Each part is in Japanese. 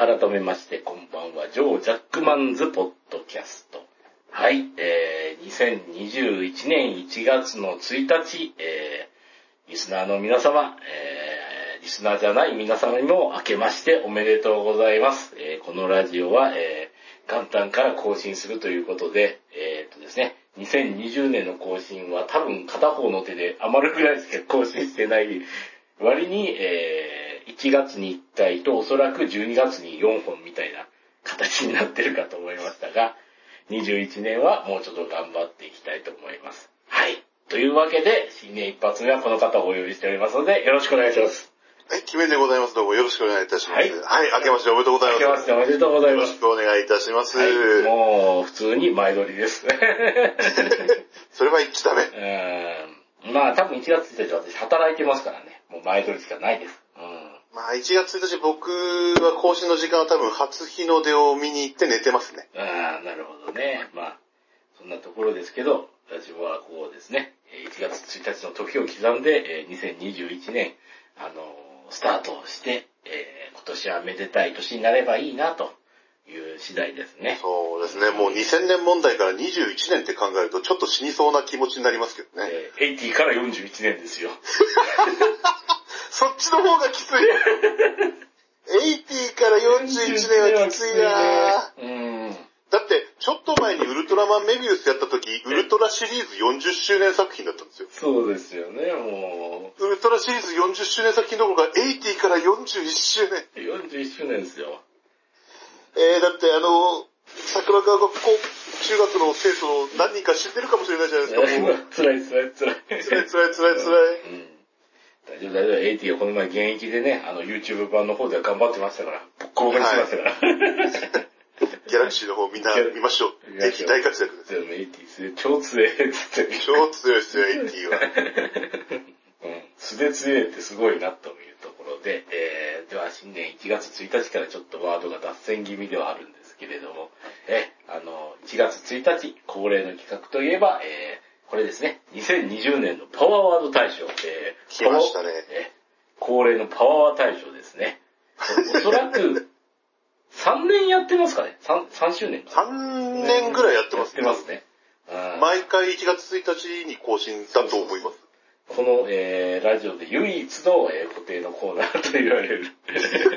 改めまして、こんばんは。ジョー・ジャックマンズ・ポッドキャスト。はい、えー、2021年1月の1日、えー、リスナーの皆様、えー、リスナーじゃない皆様にも明けましておめでとうございます。えー、このラジオは、えー、元旦から更新するということで、えー、とですね、2020年の更新は多分片方の手で余るぐらいしか更新してない割に、えー、1月に1回とおそらく12月に4本みたいな形になってるかと思いましたが、21年はもうちょっと頑張っていきたいと思います。はい。というわけで、新年一発目はこの方をお呼びしておりますので、よろしくお願いします。はい、キメでございます。どうもよろしくお願いいたします。はいはい、明けましておめでとうございます。明けましておめでとうございますよろし。くお願いいたします。はい、もう、普通に前撮りです。それは言っちゃダメ。うーんまあ、多分1月1日私働いてますからね。もう前撮りしかないです。うん。まあ、1月1日僕は更新の時間は多分初日の出を見に行って寝てますね。ああ、なるほどね。まあ、そんなところですけど、私はこうですね、えー1月1日の時を刻んで、えー2021年、あのースタートをして、えー今年はめでたい年になればいいな、という次第ですね。そうですね、もう2000年問題から21年って考えるとちょっと死にそうな気持ちになりますけどね。えー80から41年ですよ。そっちの方がきつい。80から41年はきついなうん。だって、ちょっと前にウルトラマンメビウスやった時、ウルトラシリーズ40周年作品だったんですよ。そうですよね、もウルトラシリーズ40周年作品どころか、80から41周年。う、41周年ですよ。えー、だってあの、桜川学校中学の生徒何人か知ってるかもしれないじゃないですか、もう。辛い辛い辛い。辛い辛い辛い辛い。うん。大丈夫大丈夫。エイティはこの前現役でね、あの YouTube 版の方では頑張ってましたから、ボッコボコにしましたから。ギャラクシーの方みんな見ましょう。ギャラクシーぜひ大活躍です。でもエイティす超強えっつって。超強いですよ、エイティは。うん。素で強えってすごいなというところで、えー、では新年1月1日からちょっとワードが脱線気味ではあるんですけれども、え、あの、1月1日恒例の企画といえば、えー、これですね、2020年のパワーワード大賞、えー、来ましたねえー恒例のパワーワー大賞ですね。おそらく、3年やってますかね ?3、3周年か3年ぐらいやってますやってますね。うん毎回1月1日に更新だと思います。この、えー、ラジオで唯一の、えー固定のコーナーと言われる。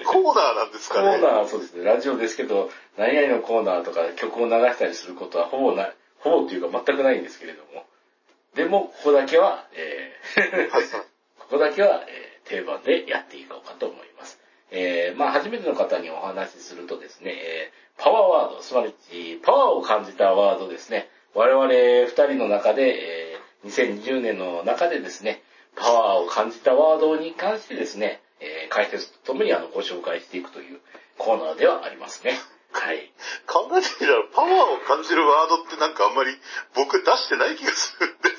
コーナーなんですコかね。ーナーはそうですね、ラジオですけど、何々のコーナーとか曲を流したりすることはほぼない、ほぼっていうか全くないんですけれども。でも、ここだけは、えーはいここだけは、えー定番でやっていこうかと思います。えーまあ、初めての方にお話しするとですね、えーパワーワード、つまり、パワーを感じたワードですね。我々二人の中で、えー2020年の中でですね、パワーを感じたワードに関してですね、えー解説とともにあのご紹介していくというコーナーではありますね。はい。考えてみたら、パワーを感じるワードってなんかあんまり僕出してない気がするんで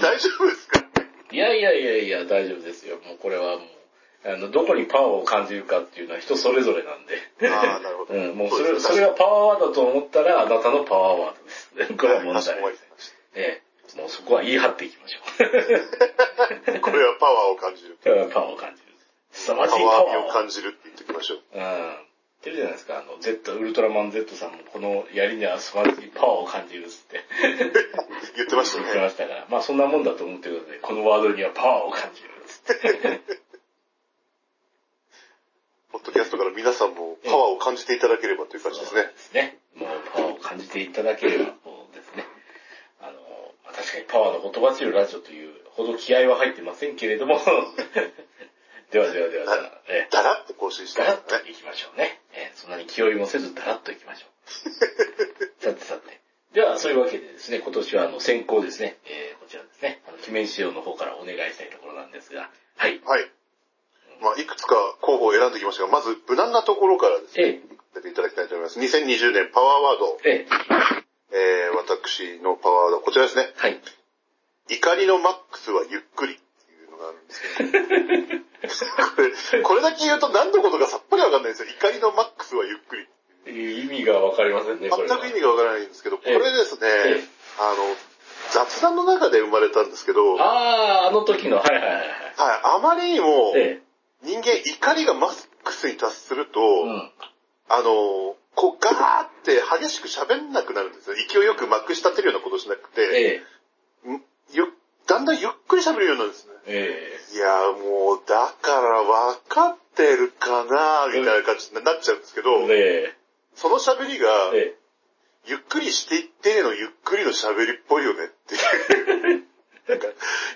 大丈夫ですか？いやいやいやいや、大丈夫ですよ。もうこれはもう、あの、どこにパワーを感じるかっていうのは人それぞれなんで。ああ、なるほど。うん、もうそれ、そそれがパワーワードと思ったら、あなたのパワーワードです。これは問題ないええ、もうそこは言い張っていきましょう。た これはパワーを感じる。パワーを感じる。凄まじパいパワーをワーを感じるって言っておきましょう。うん。言ってるじゃないですか、あの、Z、ウルトラマン Z さんもこの槍には素晴らしいパワーを感じるっつって言ってました言ってまね。したから、まあそんなもんだと思ってるので、このワードにはパワーを感じるっつって。ポッドキャストから皆さんもパワーを感じていただければという感じですね。ですね。もうパワーを感じていただければ、そうですね。あの、まあ確かにパワーのほとばしるラジオというほど気合は入ってませんけれども、ではではではでは、えだらって更新してダラッますね。と行きましょうね。えそんなに気負いもせずダラッと行きましょう。さてさて。では、そういうわけでですね、今年はあの先行ですね、えーこちらですね、あの、記念仕様の方からお願いしたいところなんですが、はい。はい。まあ、いくつか候補を選んできましたが、まず無難なところからですね、えていただきたいと思います。2020年パワーワード、え、ええ、えー、私のパワーワードはこちらですね。はい。怒りのマックスはゆっくりのがあるんですけど、これ、これだけ言うと何のことかさっぱりわかんないんですよ。怒りのマックスはゆっくり。意味がわかりませんね。全く意味がわからないんですけど、こええれですね、ええあの、雑談の中で生まれたんですけど、はい、あー、あの時の、はいはいはいはい。あまりにもえ人間怒りがマックスに達すると、え。うん。あの、こうガーって激しく喋んなくなるんですよ。勢いよくまくし立てるようなことしなくて、えんゆだんだんゆっくり喋るようになるんですね。え。えいや、もう、だから分かってなみたいな感じになっちゃうんですけど、え。その喋りが、ええ。ゆっくりしていってのゆっくりの喋りっぽいよねっていう。なんか、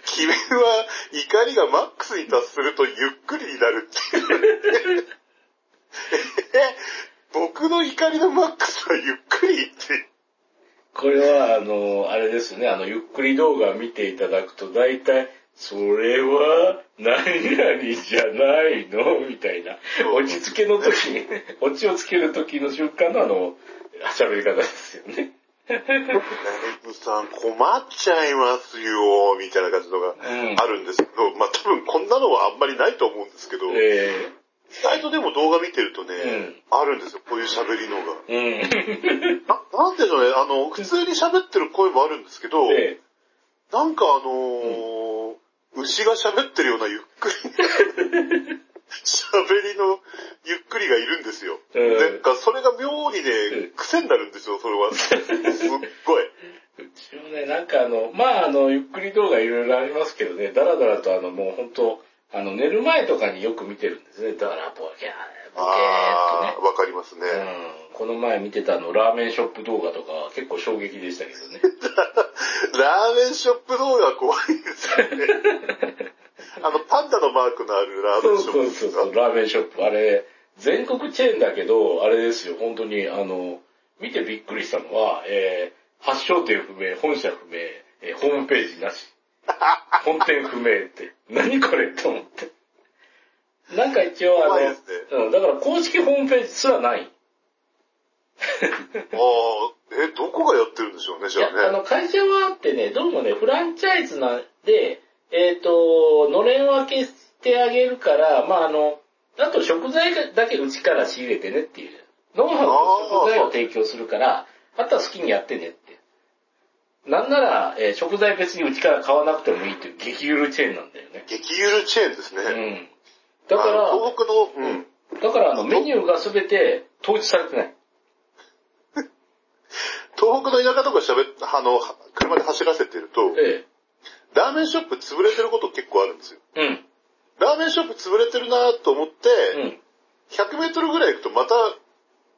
君は怒りがマックスに達するとゆっくりになるっていう。え僕の怒りのマックスはゆっくりって。これは、あの、あれですね、あの、ゆっくり動画見ていただくと、大体、それは、何々じゃないの？みたいな。落ち着けの時に、落ちをつける時の瞬間のあの、喋り方ですよね。ライブさん困っちゃいますよ、みたいな感じのがうんあるんですけど、まあ多分こんなのはあんまりないと思うんですけど、え意外とでも動画見てるとね、うんあるんですよ、こういう喋りのが。えうん。ななんでしょうね、あの、普通に喋ってる声もあるんですけど、えなんかあのー牛が喋ってるようなゆっくり、喋りのゆっくりがいるんですよ。うんなんかそれが妙にうねん、癖になるんですよ、それは。すっごい。うちもね、なんかあの、まああの、ゆっくり動画いろいろありますけどね、だらだらとあの、もう本当あの、寝る前とかによく見てるんですね。だらボケー、ボケーっとねわかりますね。うん。この前見てたあの、ラーメンショップ動画とかは結構衝撃でしたけどね。ラーメンショップ動画怖いですよね。あの、パンダのマークのあるラーメンショップですか？そうそうそう、ラーメンショップ。あれ、全国チェーンだけど、あれですよ、本当に、あの、見てびっくりしたのは、えー、発祥店不明、本社不明、えーホームページなし。本店不明って、何これって思って。なんか一応あの、ねうん、だから公式ホームページすらない。ああ、え、どこがやってるんでしょうね、じゃあね。あの、会社はあってね、どうもね、フランチャイズなんで、えっ、と、のれん分けしてあげるから、まあ、あの、あと食材だけうちから仕入れてねっていう。ノウハウと食材を提供するから、あとは好きにやってねって。なんなら、えー食材別にうちから買わなくてもいいっていう激ゆるチェーンなんだよね。激ゆるチェーンですね。うん。だから、東北の、うん。だからあの、メニューがすべて統一されてない。東北の田舎とか喋っあの、車で走らせてると、えラーメンショップ潰れてること結構あるんですよ。え。うん。ラーメンショップ潰れてるなと思って、うん。100メートルぐらい行くとまた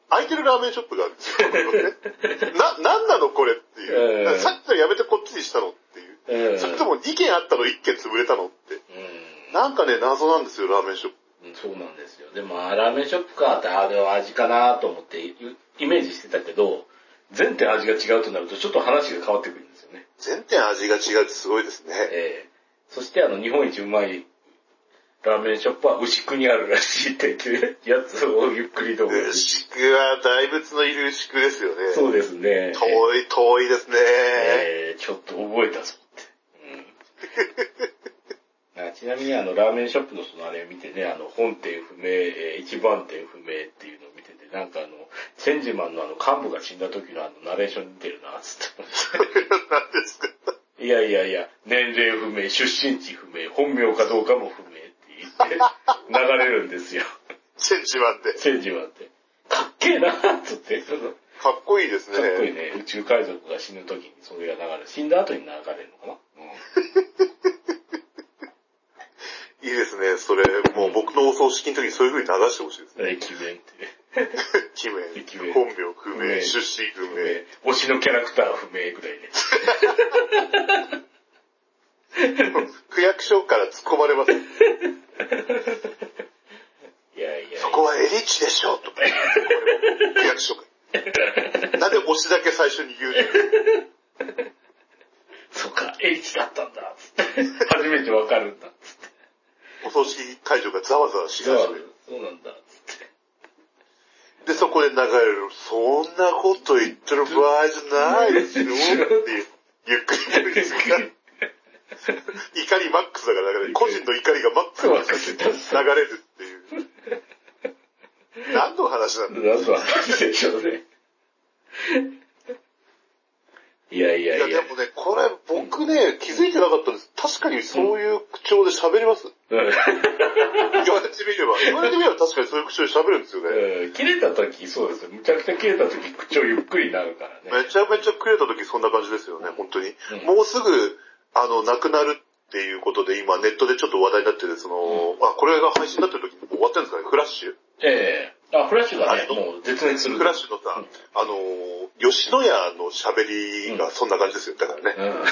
空いてるラーメンショップがあるんですよ。な、なんなのこれっていう。ええさっきのやめてこっちにしたのっていう。ええ。それとも2軒あったの1軒潰れたのって。うん。なんかね、謎なんですよ、ラーメンショップ。うんそうなんですよ。でも、あラーメンショップかって、あれは味かなと思ってイイメージしてたけど、全店味が違うとなると、ちょっと話が変わってくるんですよね。全店味が違うってすごいですね。ええそして、あの、日本一うまいラーメンショップは牛久にあるらしいっていうやつをゆっくり動画で。牛久は大仏のいる牛久ですよね。そうですね。遠い、遠いですね。ええちょっと覚えたぞって。うん、あちなみにあの、ラーメンショップのそのあれ見てね、あの、本店不明、えー一番店不明っていうのを見てて、なんかあの、チェンジマンのあの、幹部が死んだ時のあの、ナレーション似てるな、つって。何ですかいやいやいや、年齢不明、出身地不明、本名かどうかも不明って言って、流れるんですよ。チェンジマンで。チェンジマンって。かっけえな、つって。かっこいいですね。かっこいいね。宇宙海賊が死ぬ時にそれが流れる。死んだ後に流れるのかな、いいですね。それ、もう僕のお葬式の時にそういう風に流してほしいですね。うん。駅弁って。記名駅名、本名不明、出身不明。推しのキャラクター不明ぐらいね。区役所から突っ込まれます。いやいや。そこはエリッチでしょとか。区役所から。なんで推しだけ最初に言うのそうか、H だったんだ。つって初めてわかるんだ。つって。お葬式会場がざわざわし始める。そうなんだ。で、そこで流れる、そんなこと言ってる場合じゃないですよっていう、ゆっくりですが、怒りマックスだから、だから個人の怒りがマックスに流れるっていう。何の話なんだ何の話でしょうね。いやいやいや、いや。でもね、これ僕ね、気づいてなかったんです。確かにそういう口調で喋りますうん言われてみれば。言われてみれば確かにそういう口調で喋るんですよね。うん切れた時、そうですよ。むちゃくちゃ切れた時、口調ゆっくりになるからね。めちゃめちゃくれた時そんな感じですよね、本当に。うんもうすぐ、あの、亡くなるっていうことで今ネットでちょっと話題になってる、その、あ、これが配信になってる時終わってるんですかね、フラッシュ。ええあ、フラッシュがね、あもう絶滅する。フラッシュのさ、うんあのー、吉野家の喋りがそんな感じですよ。だからね。うん。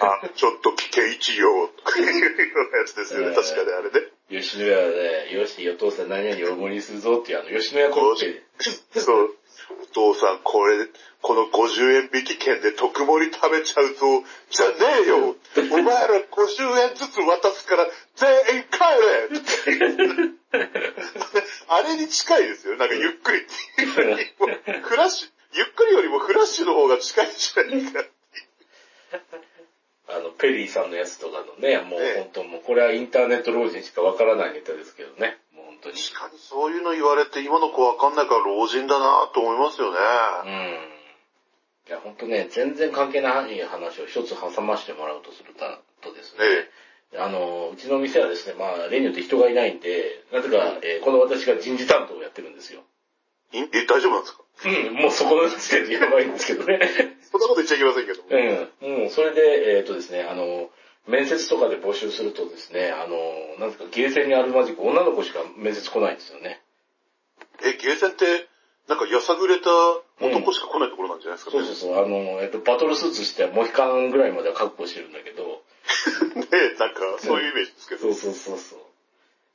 あ、ちょっと聞け一よ、とかいうようなやつですよね。うん確かにあれね。吉野家で、よし、お父さん何々大盛りするぞっていうあの、吉野家コッペそう。お父さん、これ、この50円引き券で特盛り食べちゃうぞ。じゃねえよ。お前ら50円ずつ渡すから全員帰れ あれに近いですよ。なんかゆっくりっていうよりもフラッシュ、ゆっくりよりもフラッシュの方が近いんじゃないか。あの、ペリーさんのやつとかのね、もうええ本当もう、これはインターネット老人しかわからないネタですけどね。当に。確かにそういうの言われて今の子わかんないから老人だなと思いますよね。うん。いや、本当ね、全然関係ない話を一つ挟ましてもらうとするとですね、えあの、うちの店はですね、まあ、例によって人がいないんで、なぜか、えーこの私が人事担当をやってるんですよ。いえ、大丈夫なんですか？うん、もうそこの時点でやばいんですけどね。そんなこと言っちゃいけませんけど。うん、もうそれで、えっ、とですね、あの、面接とかで募集するとですね、あの、なんですか、ゲーセンにあるまじく女の子しか面接来ないんですよね。え、ゲーセンって、なんかやさぐれた男しか来ないところなんじゃないですか？ね。そうそうそう、あの、えっ、と、バトルスーツしてモヒカンぐらいまでは確保してるんだけど、ねなんか、そういうイメージですけど。そうそうそうそう。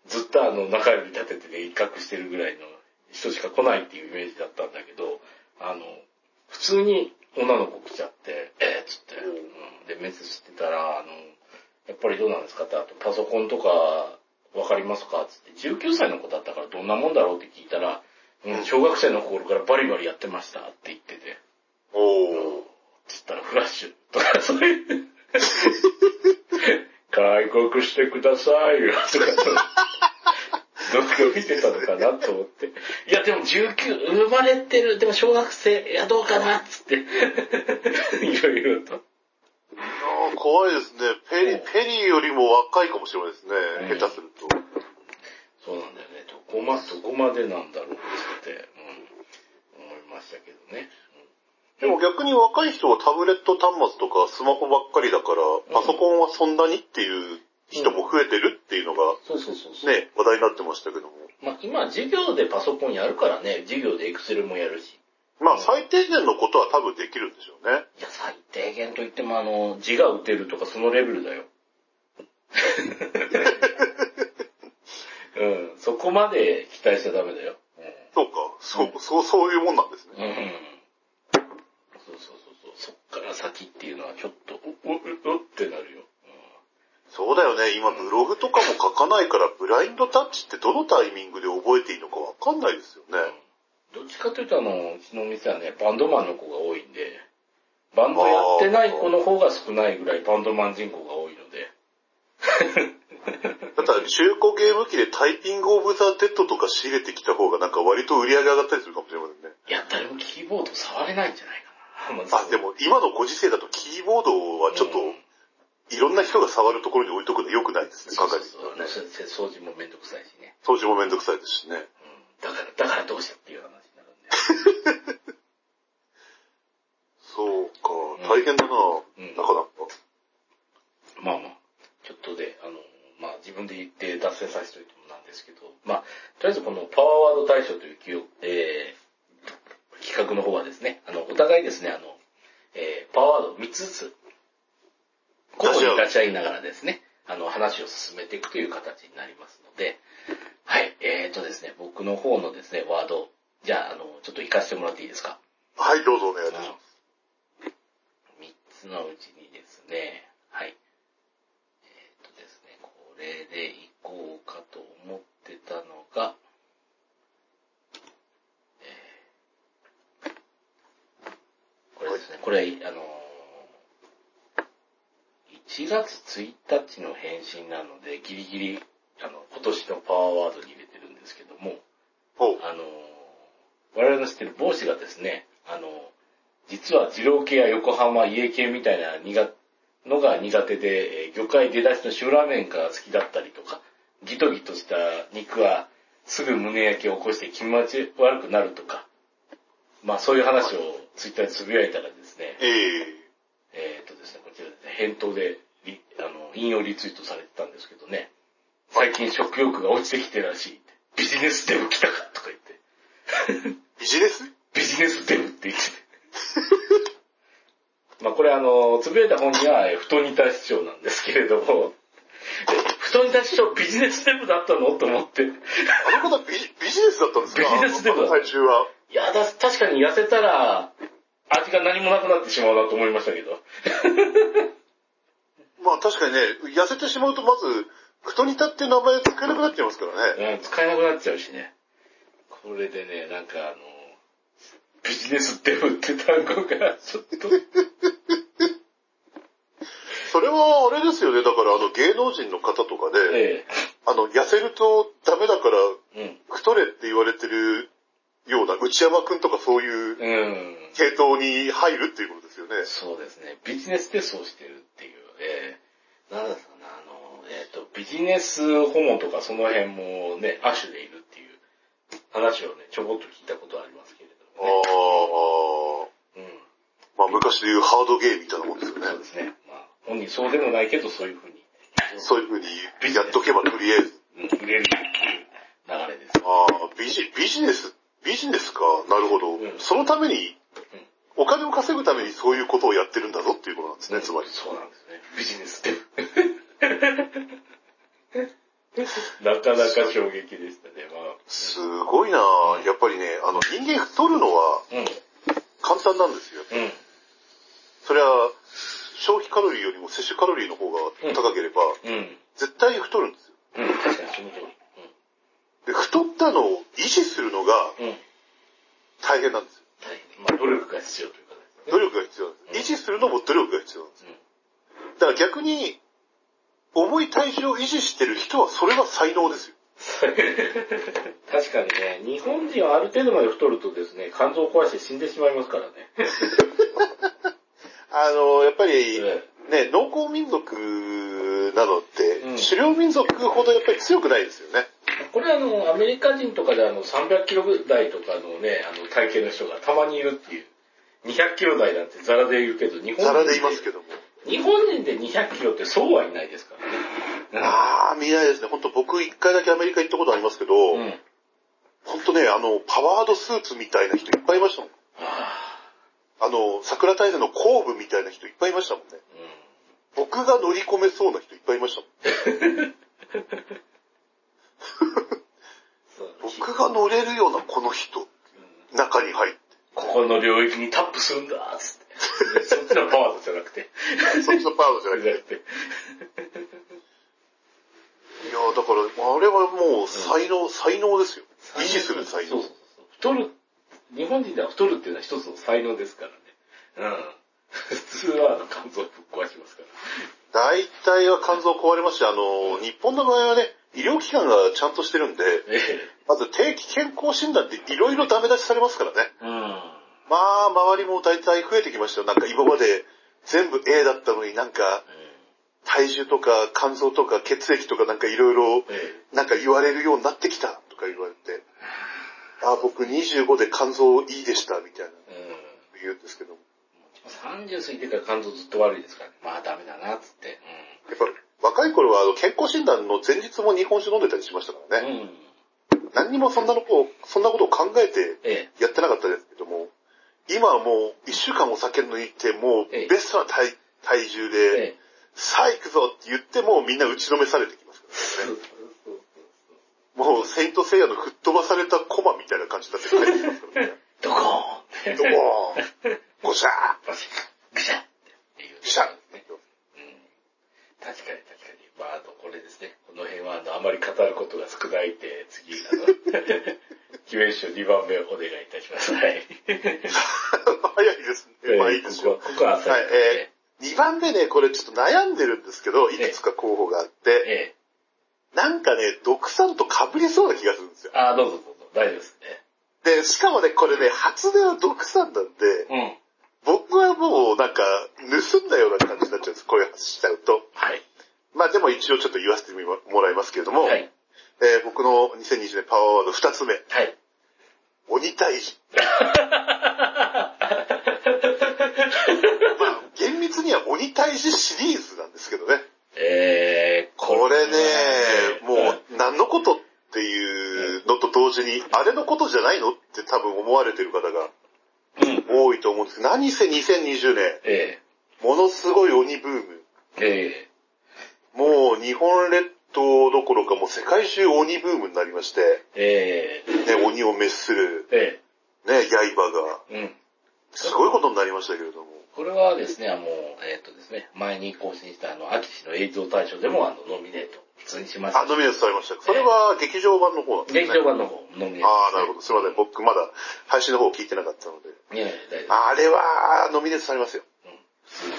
ずっとあの、中指立ててね、一角してるぐらいの人しか来ないっていうイメージだったんだけど、あの、普通に女の子来ちゃって、えー、っつって、うん、で、面接してたら、あの、やっぱりどうなんですかって、あとパソコンとかわかりますかつって、19歳の子だったからどんなもんだろうって聞いたら、うん、小学生の頃からバリバリやってましたって言ってて、おー。つったらフラッシュとか、そういう、開国してくださいよ、とか、どっか見てたのかなと思って。いや、でも19、生まれてる、でも小学生、いや、どうかな、つって、いろいろと。怖いですね。ペリペリーよりも若いかもしれないですね。うん下手すると。そうなんだよね。どこま、どこまでなんだろうって、うん、思いましたけどね。でも逆に若い人はタブレット端末とかスマホばっかりだから、パソコンはそんなにっていう人も増えてるっていうのがそうそうそうそう。ね、話題になってましたけども。まあ、今、授業でパソコンやるからね、授業でエクセルもやるし。まあ最低限のことは多分できるんでしょうね。いや、最低限といっても、あの、字が打てるとかそのレベルだよ。うん、そこまで期待しちゃダメだよ。そうか。そう、そう、そういうもんなんですうん。うね。ん。そうそうそうそう。そっから先っていうのはちょっと、お、お、おってなるよ。そうだよね。今ブログとかも書かないから、ブラインドタッチってどのタイミングで覚えていいのかわかんないですよね。どっちかというとあの、うちのお店はね、バンドマンの子が多いんで、バンドやってない子の方が少ないぐらいバンドマン人口が多いので。だったら中古ゲーム機でタイピングオブザ・デッドとか仕入れてきた方がなんか割と売り上げ上がったりするかもしれませんね。いや、誰もキーボード触れないんじゃないかな。あ、でも今のご時世だとキーボードはちょっとうんいろんな人が触るところに置いとくの良くないですね、考えてそうそうそうみたらね。掃除もめんどくさいしね。掃除もめんどくさいですしね。うん。だから、だからどうしたっていう話になるんで。そうんか、大変だな、んなかなか。まあまあ、ちょっとで、あの、まあ自分で言って脱線させておいてもなんですけど、まあ、とりあえずこのパワーワード大賞という企業、えー、企画の方はですね、あの、お互いですね、あの、えー、パワーワード3つずつ、交互に出し合いながらですね、あの、話を進めていくという形になりますので、はい、えーとですね、僕の方のですね、ワード、じゃあ、あの、ちょっと活かしてもらっていいですか？はい、どうぞお願いします。三つのうちにですね、はい。えっ、とですね、これでいこうかと思ってたのが、えーこれですね、これ、あのー1月1日の返信なので、ギリギリ、あの、今年のパワーワードに入れてるんですけども、ほう。あの、我々の知ってる帽子がですね、あの、実は二郎系や横浜家系みたいな苦のが苦手で、えー魚介出だしの塩ラーメンが好きだったりとか、ギトギトした肉はすぐ胸焼けを起こして気持ち悪くなるとか、まあそういう話をツイッターでつぶやいたらですね、えええーっとですね、返答でリあの引用リツイートされてたんですけどね、最近食欲が落ちてきてるらしい。ビジネスデブ来たかとか言って。ビジネス？ビジネスデブって言ってて。まあこれあの、つぶやいた本には、えー太似た市長なんですけれども、え太似た市長ビジネスデブだったのと思って。あの方ビジビジネスだったんですか？ビジネスデブだあの体重は。いやだ、確かに痩せたら、味が何もなくなってしまうなと思いましたけど。まあ確かにね、痩せてしまうとまず、太にたって名前使えなくなっちゃいますからね。うん、使えなくなっちゃうしね。これでね、なんかあの、ビジネスデブって単語が、ちょっと、それはあれですよね。だからあの芸能人の方とかで、えあの、痩せるとダメだからえ、太れって言われてるような内山くんとかそういううん。うん。系統に入るっていうことですよね。そうですね。ビジネスでそうしてるっていう。ええなんだったかな、あの、えっ、と、ビジネスホモとかその辺もね、亜種でいるっていう話をね、ちょこっと聞いたことはありますけれあどもね。あ、まあ昔でいうハードゲーみたいなもんですようん。ねそう。ですね。まあ、本人そうでもないけど、そういうふうに、そういうふうにやっとけばとりあえず。うん、売れるっていう流れです。ああ、ビジ、ビジネス、ビジネスか。なるほど。うんそのために、お金を稼ぐためにそういうことをやってるんだぞっていうことなんですね、つまり。そうなんですね。ビジネスって。なかなか衝撃でしたね。まあ。すごいなあやっぱりね、あの、人間太るのはうん。簡単なんですよ。うん。それは、消費カロリーよりも摂取カロリーの方が高ければ、うん。絶対に太るんですよ。うん。確かに。で、太ったのを維持するのが。大変なんですよ。が必要というかね。努力が必要なんです。維持するのも努力が必要なん。だから逆に、重い体重を維持してる人はそれは才能ですよ。確かにね、日本人はある程度まで太るとですね、肝臓を壊して死んでしまいますからね。あの、やっぱり、えね、農耕民族なのって、うん狩猟民族ほどやっぱり強くないですよね。これあの、アメリカ人とかであの、300キロ台とかのね、あの、体型の人がたまにいるっていう。200キロ台なんてザラでいるけど、日本人ザラでいますけども。日本人で200キロってそうはいないですからね。ああ、見ないですね。本当僕一回だけアメリカ行ったことありますけど、うん。うん。本当ね、あの、パワードスーツみたいな人いっぱいいましたもん。あの、桜大戦の後部みたいな人いっぱいいましたもんね。僕が乗り込めそうな人いっぱいいましたもん。僕が乗れるようなこの人、中に入って。ここの領域にタップするんだ、つって。そっちのパワードじゃなくて。そっちのパワードじゃなくて。いやだから、あれはもう才能、才能ですよ。維持する才能そうそう。そう。太る、日本人では太るっていうのは一つの才能ですからね。うん。普通は肝臓ぶっ壊しますから。大体は肝臓壊れますし、あの、日本の場合はね、医療機関がちゃんとしてるんで、えまず定期健康診断っていろいろダメ出しされますからね。え。うん。まあ、周りも大体増えてきましたよ。なんか今まで全部 A だったのになんか、体重とか肝臓とか血液とかなんかいろいろえなんか言われるようになってきたとか言われて、あ、僕25で肝臓いいでしたみたいなえ。言うんですけども。うん。30過ぎてから肝臓ずっと悪いですからね。まあダメだな、つって。やっぱ若い頃はあの健康診断の前日も日本酒飲んでたりしましたからね。何にもそんなのこう、そんなことを考えてえやってなかったです今はもう一週間お酒抜いて、もうええベストな体体重え。で、ええ。さあ行くぞって言ってもみんな打ちのめされてきますからね。もうセイントセイヤの吹っ飛ばされたコマみたいな感じになって帰ってきますからね。ドコーンどこーごしゃバシッぐしゃっていう。ーしゃね。うん。確かに確かに。まあ、あとこれですね。この辺は、あの、あまり語ることが少ないんで、次、あの、キュエンション2番目お願いいたします。はい。早いですね。まあいいですよ。ここは、ここは浅いはい、えー、2番目ね、これちょっと悩んでるんですけど、いくつか候補があって、ええ。なんかね、毒酸と被りそうな気がするんですよ。あ、どうぞどうぞ。大丈夫ですね。で、しかもね、これね、初音は毒酸なんで、うん。僕はもうなんか、盗んだような感じになっちゃうんです。これしちゃうと。はい。まあでも一応ちょっと言わせてもらいますけれども、はい。えー僕の2020年パワーワード2つ目、はい。鬼退治。まあ、厳密には鬼退治シリーズなんですけどね。えー、これね、もはう何のことっていうのと同時に、あれのことじゃないのって多分思われてる方がうん。多いと思うんですけど、何せ2020年、えものすごい鬼ブーム。ー、えもう日本列島どころかもう世界中鬼ブームになりまして、ー、えね、鬼を滅する、ー、えね、刃が、ー、うん。すごいことになりましたけれども。これはですね、あの、えっ、とですね、前に更新したあの、秋氏の映像大賞でもあの、ノミネート、普通にしましたあ、ノミネートされました。それは劇場版の方なんですね。劇場版の方、ノミネート、ああ、なるほど。すいません。僕まだ配信の方聞いてなかったので。いやいや、大丈夫。あれは、ノミネートされますよ。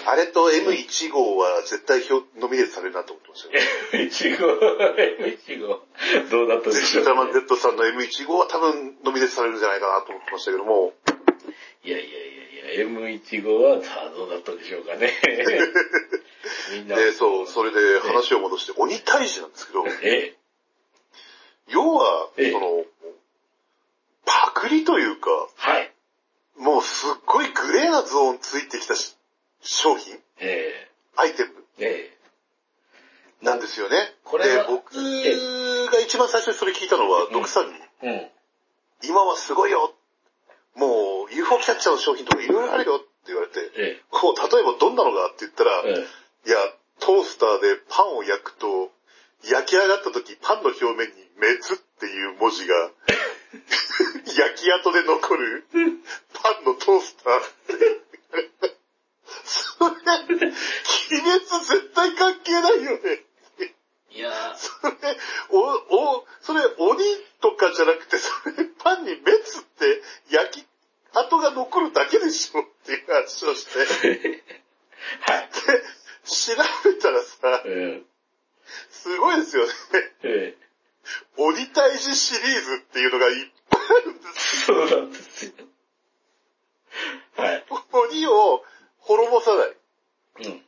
あれと M1 号は絶対表ノミネートされるなと思ってましたよ。M1 号、M1 号、どうだったでしょう、ウルトラマン Z さんの M1 号は多分ノミネートされるんじゃないかなと思ってましたけども、いやいやいやいや、M1 号はさあどうだったでしょうかね。みんな。で、そう、それで話を戻して、鬼退治なんですけど、え要は、ええその、パクリというか、え、はい。もうすっごいグレーなゾーンついてきたし商品？えアイテム？え、え。なんですよね。これはで、僕が一番最初にそれ聞いたのは、ん。ドクさんに、え、今はすごいよ。もう UFO キャッチャーの商品とかいろいろあるよ。って言われて、うん。え。こう、例えばどんなのがって言ったら、え、え。いや、トースターでパンを焼くと、焼き上がった時パンの表面に滅っていう文字が、焼き跡で残る パンのトースター。それ、鬼滅絶対関係ないよね。え。いやー、それ、お、お、それ鬼とかじゃなくて、それパンに滅って焼き跡が残るだけでしょっていう話をして。はい。で、調べたらさ、えすごいですよね。え、ええ。鬼退治シリーズっていうのがいっぱいあるんですそうなんですよ。はい。よ。鬼を滅ぼさない。うん。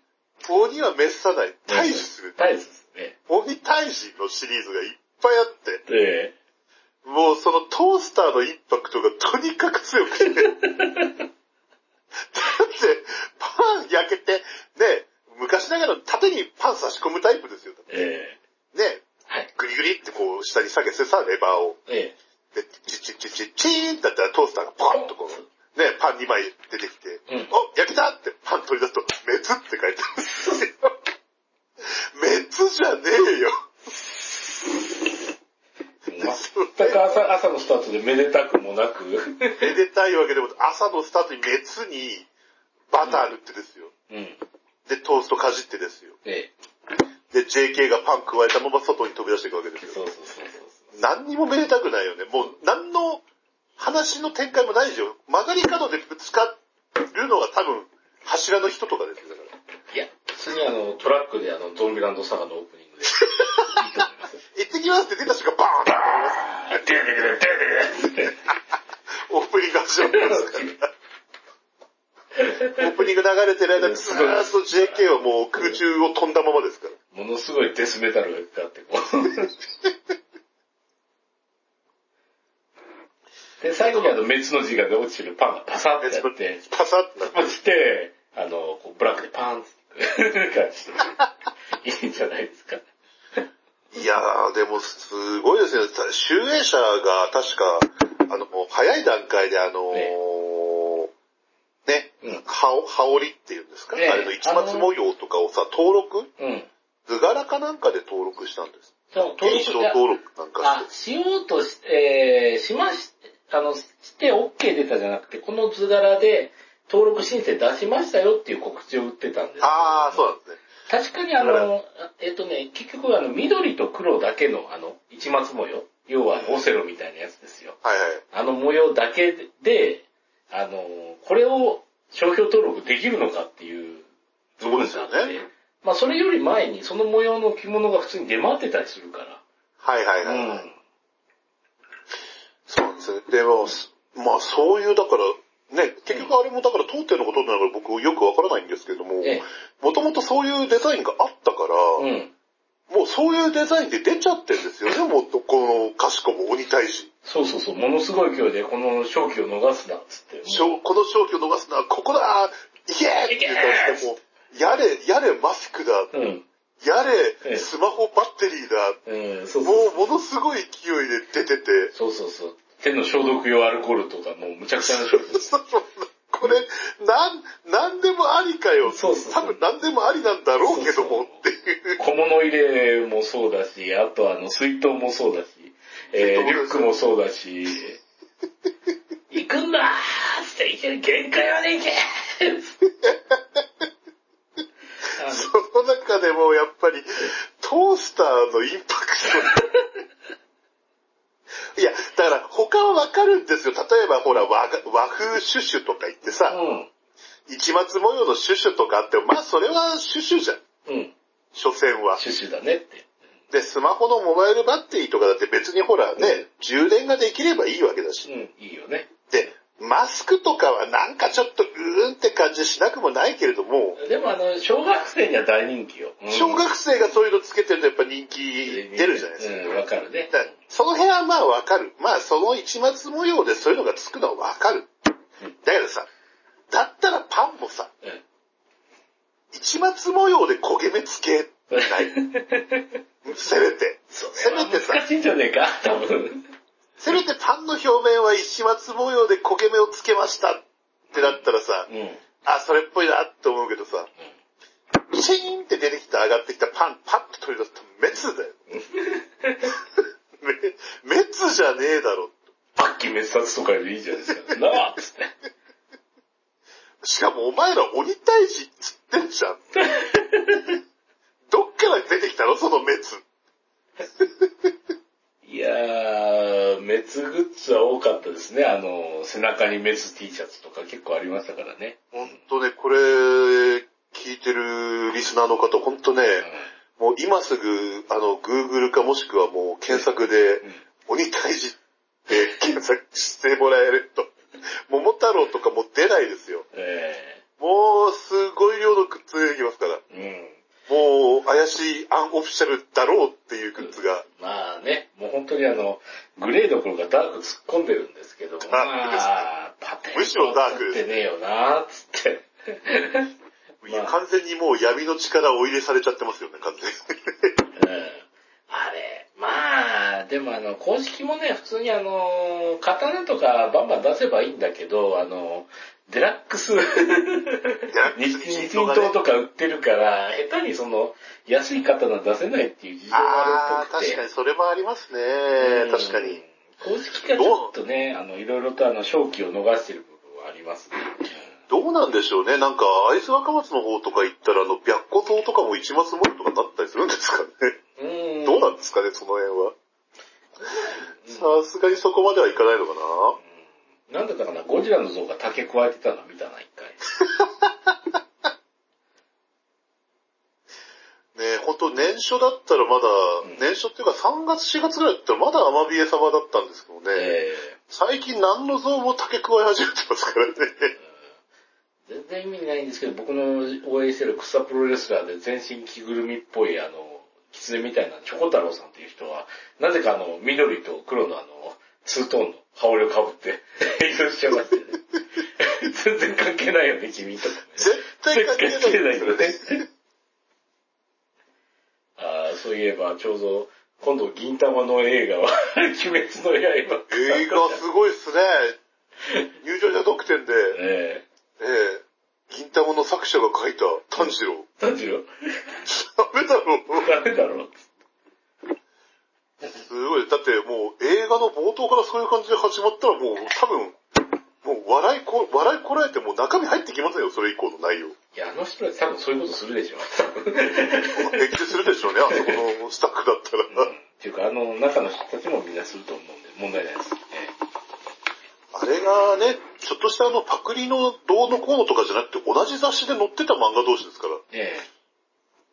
鬼は滅さない。退治する。大事ですね。鬼退治のシリーズがいっぱいあって、えもうそのトースターのインパクトがとにかく強くて。だって、パン焼けて、ね、昔ながら縦にパン差し込むタイプですよ。え、ええ。ね、はい。グリグリってこう下に下げてさ、レバーを。えで、チッチッチッチッチーンってやったらトースターがポンとこう、ね、パン2枚出てきて、うんお、焼けたってパン取り出すと、滅って書いてあるんですよ。滅じゃねえよ。え。全く朝、朝のスタートでめでたくもなく。めでたいわけでも、朝のスタートに滅にバター塗ってですよ。うん。で、トーストかじってですよ。えで、JK がパン加えたまま外に飛び出していくわけですえ。よ。そうそうそうそう。何にもめでたくないよね。もう、何の話の展開もないですよ。曲がり角でぶつかるのが多分、柱の人とかですよ。だからいや、普通にあの、トラックであの、ゾンビランドサガのオープニングで。行ってきますって出た瞬間バーンってなります。あ、てれてれてれてれって。オープニング始まりますから。オープニング流れてる間、ずーっと JK はもう空中を飛んだままですから。ものすごいデスメタルがあって、こう。で、最後にあの、滅の字が落ちるパンがパサってやって、パサって。落ちて、あの、ブラックでパーンって感じで。いいんじゃないですか。いやー、でもすごいですね。集英社が確か、あの、早い段階であのーね、うん羽織っていうんですか、ええあれの市松模様とかをさ、登録？うん。図柄かなんかで登録したんです。そう、現象登録なんかあし、て。しようとし、えー、しまし、あの、して OK 出たじゃなくて、この図柄で登録申請出しましたよっていう告知を打ってたんですあー、そうなんですね。確かにあの、えっとね、結局あの、緑と黒だけのあの、市松模様。要はオセロみたいなやつですよ。はいはい。あの模様だけで、あの、これを商標登録できるのかっていうそうですよね。まあそれより前にその模様の着物が普通に出回ってたりするから。はいはいはい。うん。そうなんでも、まあそういう、だから、ね、結局あれもだから当店のことなのか僕よくわからないんですけどもええ、もともとそういうデザインがあったから、うん。もうそういうデザインで出ちゃってるんですよね、もっとこのかしこも鬼退治。そうそうそう、ものすごい勢いでこの勝機を逃すな、っつって。この勝機を逃すのはここだいけーっていう感じでもう、やれ、やれマスクだ、うん。やええれスマホバッテリーだ、うん、そうそうもうものすごい勢いで出てて、そうそうそう。手の消毒用アルコールとかもうむちゃくちゃな。これ、なん、なんでもありかよ。そうそう多分なんでもありなんだろうけどもっていう。小物入れもそうだし、あとあの水筒もそうだし、えー、リュックもそうだし、行くんだーつって、いける限界まで行け その中でもやっぱりトースターのインパクト。他はわかるんですよ。例えばほら和が和風シュシュとか言ってさ、うん。一末模様のシュシュとかあっても、まあそれはシュシュじゃん。うん。所詮は。シュシュだねって。で、スマホのモバイルバッテリーとかだって別にほらね、充電ができればいいわけだし。うん、いいよね。で、マスクとかはなんかちょっとうーんって感じしなくもないけれども、でもあの、小学生には大人気よ。うん小学生がそういうのつけてるとやっぱ人気出るじゃないですか。うん、わかるね。その辺はまあわかる。まあその一末模様でそういうのがつくのはわかる。だけどさ、だったらパンもさ、うん一末模様で焦げ目つけない。せめて。せめてさ、難しいんじゃねえか多分。せめてパンの表面は一末模様で焦げ目をつけましたってなったらさ、うん。あ、それっぽいなって思うけどさ、チーンって出てきた上がってきたパン、パッと取り出すと滅だよ。め滅じゃねえだろ。パッキ滅殺とかよりいいじゃないですか。なあつって。しかもお前ら鬼退治っつってんじゃん。どっから出てきたのその滅。いやー、滅グッズは多かったですね。あの、背中に滅 T シャツとか結構ありましたからね。ほんとね、これ、聞いてるリスナーの方、ほんとね、もう今すぐ、あの、Google かもしくはもう検索で、鬼退治って検索してもらえると、桃太郎とかもう出ないですよ。えもう、すごい量のグッズ出てきますから。えうん。もう、怪しいアンオフィシャルだろうっていうグッズが。にあの、グレーどころかダーク突っ込んでるんですけど、まあ、パテントむしろダークってねえよなつって。いや完全にもう闇の力を入れされちゃってますよね、完全に。うんあれ、まあ、でもあの、公式もね、普通にあの、刀とかバンバン出せばいいんだけど、あの、デラックス、日日清刀とか売ってるから、下手にその、安い刀出せないっていう事情があるっぽくて。確かにそれもありますねう。ん確かに。。公式がちょっとね、あの、いろいろとあの、勝機を逃してる部分はありますね。どうなんでしょうね。なんか、会津若松の方とか行ったら、あの、白虎刀とかも一末模様とかなったりするんですかね。うん。どうなんですかね、その辺は。さすがにそこまではいかないのかな。なんだったかな、ゴジラの像が竹加えてたの見たな、一回。ねえ、ほんと年初だったらまだ、ん年初っていうか3月4月ぐらいだったらまだアマビエ様だったんですけどね。え最近何の像も竹加え始めてますからね。ー全然意味ないんですけど、僕の応援してる草プロレスラーで全身着ぐるみっぽいあの、狐みたいなチョコ太郎さんっていう人は、なぜかあの、緑と黒のあの、ツートーンの羽織をかぶって移動しちゃいましてね。全然関係ないよね、君とかね。絶対関係ないですよね。そういえば、ちょうど、今度、銀玉の映画は、鬼滅の刃。映画すごいっすね。入場者特典で、えええ銀玉の作者が書いた炭治郎。え何時よダメだろ。ダメだろすごい。だってもう映画の冒頭からそういう感じで始まったらもう多分、もう笑いこ、笑いこらえてもう中身入ってきませんよ、それ以降の内容。いや、あの人たち多分そういうことするでしょ。平気でするでしょうね、あそこのスタッフだったら。っていうか、あの、中の人たちもみんなすると思うんで、問題ないです。あれがね、ちょっとしたあのパクリのどうのこうのとかじゃなくて同じ雑誌で載ってた漫画同士ですから。え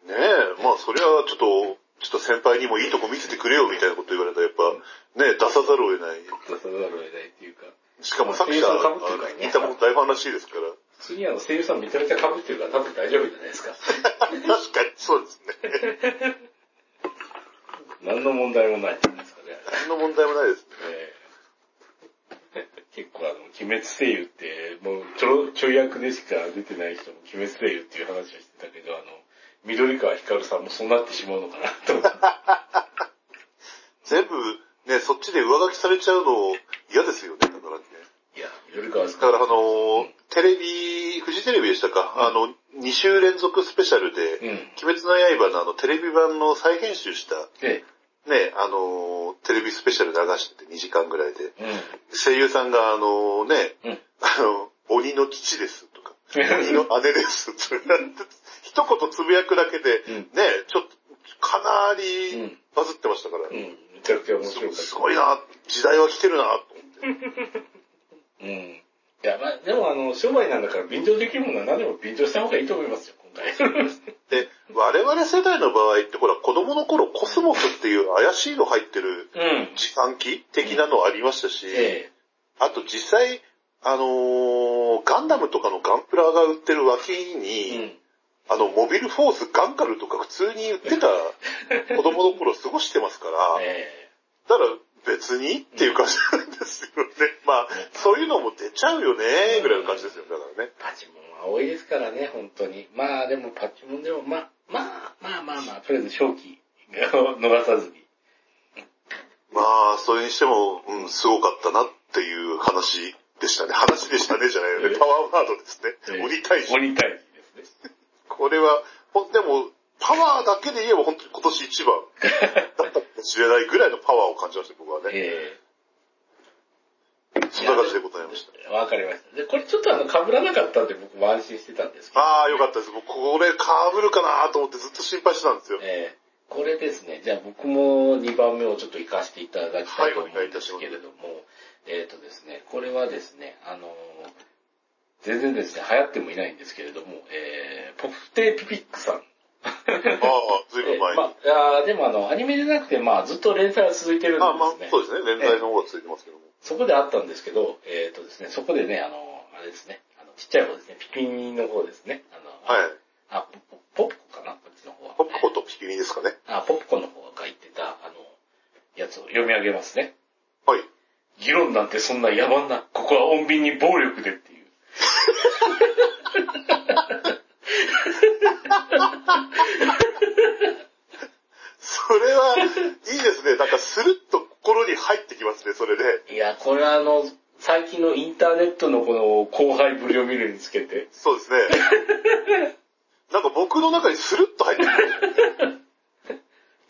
えねえ、まあそれはちょっと、ちょっと先輩にもいいとこ見せてくれよみたいなこと言われたらやっぱ、ね出さざるを得ない。出さざるを得ないっていうか。しかも作者、声優さん被ってるからね似たもん大ファンらしいですから。普通にあの声優さんめちゃめちゃ被ってるから多分大丈夫じゃないですか。確かにそうですね。何の問題もないじゃないですかね。何の問題もないですね。えー結構あの、鬼滅声優って、もうちょろ、ちょい役でしか出てない人も鬼滅声優っていう話をしてたけど、あの、緑川光さんもそうなってしまうのかなと思って。全部、ね、そっちで上書きされちゃうの嫌ですよね、だからね。いや、緑川さん。だからあのーうんテレビ、フジテレビでしたか、あの、2週連続スペシャルで、うん。鬼滅の刃のあの、テレビ版の再編集した、で、ね、あのーテレビスペシャル流してて2時間ぐらいで、う声優さんがあのね、ん。うん。あの、鬼の父ですとか、鬼の姉ですとか、一言つぶやくだけで、うんね、ちょっと、かなうりんバズってましたから、うん。めちゃくちゃ面白かった。すごいな、時代は来てるな、と思って。まあ、でもあの、商売なんだから便乗できるものは何でも便乗した方がいいと思いますよ、今回。で、我々世代の場合って、ほら、子供の頃コスモスっていう怪しいの入ってるうん。自販機的なのありましたし、えあと実際、あのーガンダムとかのガンプラが売ってる脇えに、うん。あの、モビルフォースガンカルとか普通に売ってた 子供の頃過ごしてますから、えだから別にっていう感じですよね。まあ、そういうのも出ちゃうよね、ぐらいの感じですよ、だからね。えパチモンは多いですからね、本当に。まあでもパチモンでも、まあ、まあ、まあまあまあ、とりあえず正気を逃さずに。まあ、それにしても、うん、すごかったなっていう話でしたね。話でしたね、じゃないよね。え？パワーワードですね。ええ鬼退治。鬼退治ですね。これは、でも、パワーだけで言えば本当に今年一番だったかもしれないぐらいのパワーを感じました、僕はね。えそんな感じでございました。えわかりました。で、これちょっとあの、被らなかったんで僕も安心してたんですけど。ああ、よかったです。僕、これ被るかなと思ってずっと心配してたんですよ。えーこれですね、じゃあ僕も2番目をちょっと活かしていただきたいと思うんですけれども、えっ、とですね、これはですね、あのー全然ですね、流行ってもいないんですけれども、えー、ポフテピピックさん。ああ、ずいぶん前に。えーまあ、でもあの、アニメでなくて、まあ、ずっと連載は続いてるんですね。あまあ、そうですね。連載の方がついてますけども。そこであったんですけど、えっ、とですね、そこでね、あの、あれですね、あの、ちっちゃい方ですね、ピピニの方ですね。あの、はい。あ、ポップコかなこっちの方は。ポップコとピピニですかね。あ、ポップコの方が書いてた、あの、やつを読み上げますね。はい。議論なんてそんな野蛮な、ここは穏便に暴力でっていう。それは、いいですね。なんか、スルッと心に入ってきますね、それで。いや、これはあの、最近のインターネットのこの後輩ぶりを見るにつけて、そうですね。なんか僕の中にスルッと入ってくる。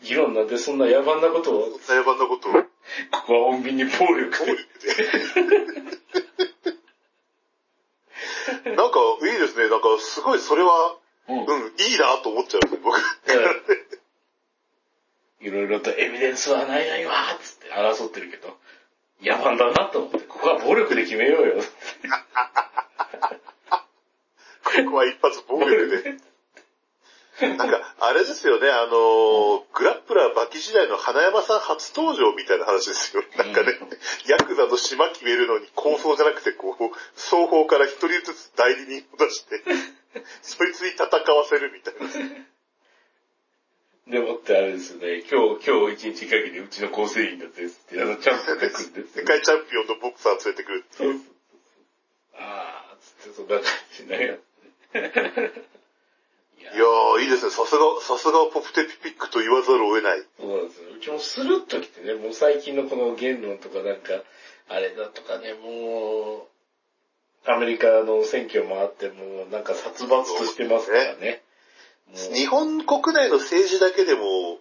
議論なんてそんな野蛮なことを、そんな野蛮なことを。ここは穏便に暴力で。なんか、いいですね。なんか、すごいそれは、うんうん、いいなと思っちゃう僕。いろいろとエビデンスはないないわつって争ってるけど、だなと思って、ここは暴力で決めようよ。ここは一発暴力で。なんか、あれですよね、あのーグラップラーバキ時代の花山さん初登場みたいな話ですよ。なんかね、ヤクザの島決めるのに構想じゃなくて、こう、双方から一人ずつ代理人を出して、そいつに戦わせるみたいな。でもってあれですよね、今日、今日一日限りうちの構成員だぜっつって、あの、チャンプで来るんです世よ。界チャンピオンのボクサー連れてくる。そうそう。あー、つってそんな感じになりますね。いやいやー、いいですね。さすが、さすがポプテピピックと言わざるを得ない。そうなんですよ。うちもスルッと来てね、もう最近のこの言論とかなんか、あれだとかね、もう、アメリカの選挙もあって、もうなんか殺伐としてますからね。もう日本国内の政治だけでもう、ん